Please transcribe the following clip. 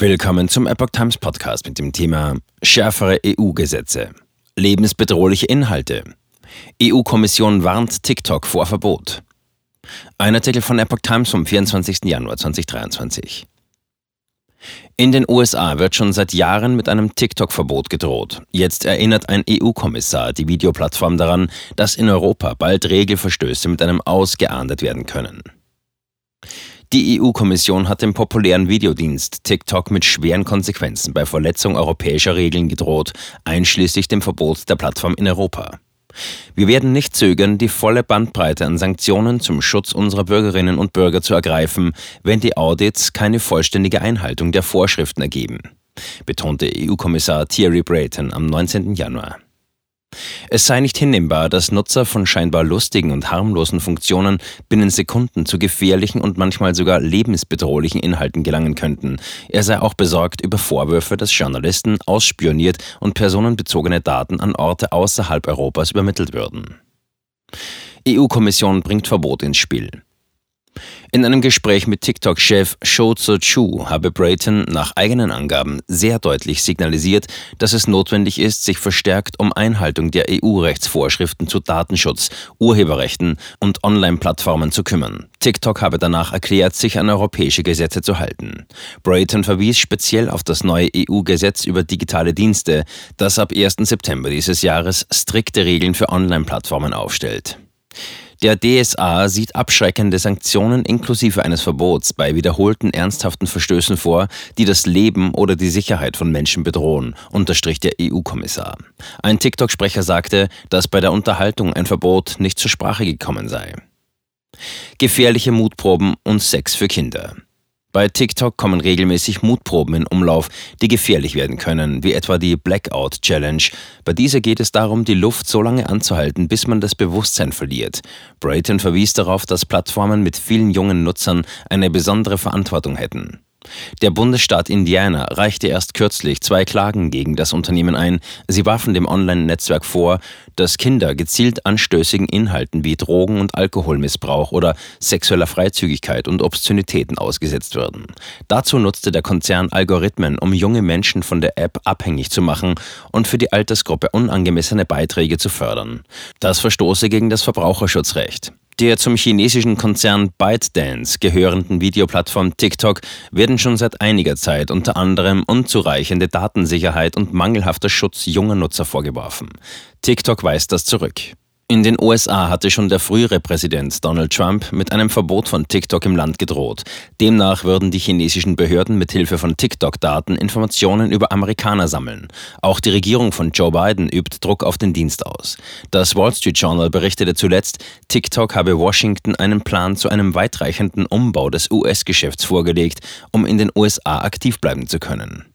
Willkommen zum Epoch Times Podcast mit dem Thema schärfere EU-Gesetze. Lebensbedrohliche Inhalte. EU-Kommission warnt TikTok vor Verbot. Ein Artikel von Epoch Times vom 24. Januar 2023. In den USA wird schon seit Jahren mit einem TikTok-Verbot gedroht. Jetzt erinnert ein EU-Kommissar die Videoplattform daran, dass in Europa bald Regelverstöße mit einem Aus geahndet werden können. Die EU-Kommission hat dem populären Videodienst TikTok mit schweren Konsequenzen bei Verletzung europäischer Regeln gedroht, einschließlich dem Verbot der Plattform in Europa. Wir werden nicht zögern, die volle Bandbreite an Sanktionen zum Schutz unserer Bürgerinnen und Bürger zu ergreifen, wenn die Audits keine vollständige Einhaltung der Vorschriften ergeben, betonte EU-Kommissar Thierry Brayton am 19. Januar. Es sei nicht hinnehmbar, dass Nutzer von scheinbar lustigen und harmlosen Funktionen binnen Sekunden zu gefährlichen und manchmal sogar lebensbedrohlichen Inhalten gelangen könnten. Er sei auch besorgt über Vorwürfe, dass Journalisten ausspioniert und personenbezogene Daten an Orte außerhalb Europas übermittelt würden. EU-Kommission bringt Verbot ins Spiel. In einem Gespräch mit TikTok-Chef Shou Tzu Chu habe Brayton nach eigenen Angaben sehr deutlich signalisiert, dass es notwendig ist, sich verstärkt um Einhaltung der EU-Rechtsvorschriften zu Datenschutz, Urheberrechten und Online-Plattformen zu kümmern. TikTok habe danach erklärt, sich an europäische Gesetze zu halten. Brayton verwies speziell auf das neue EU-Gesetz über digitale Dienste, das ab 1. September dieses Jahres strikte Regeln für Online-Plattformen aufstellt. Der DSA sieht abschreckende Sanktionen inklusive eines Verbots bei wiederholten ernsthaften Verstößen vor, die das Leben oder die Sicherheit von Menschen bedrohen, unterstrich der EU-Kommissar. Ein TikTok-Sprecher sagte, dass bei der Unterhaltung ein Verbot nicht zur Sprache gekommen sei. Gefährliche Mutproben und Sex für Kinder. Bei TikTok kommen regelmäßig Mutproben in Umlauf, die gefährlich werden können, wie etwa die Blackout Challenge. Bei dieser geht es darum, die Luft so lange anzuhalten, bis man das Bewusstsein verliert. Brayton verwies darauf, dass Plattformen mit vielen jungen Nutzern eine besondere Verantwortung hätten. Der Bundesstaat Indiana reichte erst kürzlich zwei Klagen gegen das Unternehmen ein. Sie warfen dem Online-Netzwerk vor, dass Kinder gezielt anstößigen Inhalten wie Drogen- und Alkoholmissbrauch oder sexueller Freizügigkeit und Obszönitäten ausgesetzt würden. Dazu nutzte der Konzern Algorithmen, um junge Menschen von der App abhängig zu machen und für die Altersgruppe unangemessene Beiträge zu fördern. Das verstoße gegen das Verbraucherschutzrecht der zum chinesischen Konzern ByteDance gehörenden Videoplattform TikTok werden schon seit einiger Zeit unter anderem unzureichende Datensicherheit und mangelhafter Schutz junger Nutzer vorgeworfen. TikTok weist das zurück. In den USA hatte schon der frühere Präsident Donald Trump mit einem Verbot von TikTok im Land gedroht. Demnach würden die chinesischen Behörden mit Hilfe von TikTok-Daten Informationen über Amerikaner sammeln. Auch die Regierung von Joe Biden übt Druck auf den Dienst aus. Das Wall Street Journal berichtete zuletzt, TikTok habe Washington einen Plan zu einem weitreichenden Umbau des US-Geschäfts vorgelegt, um in den USA aktiv bleiben zu können.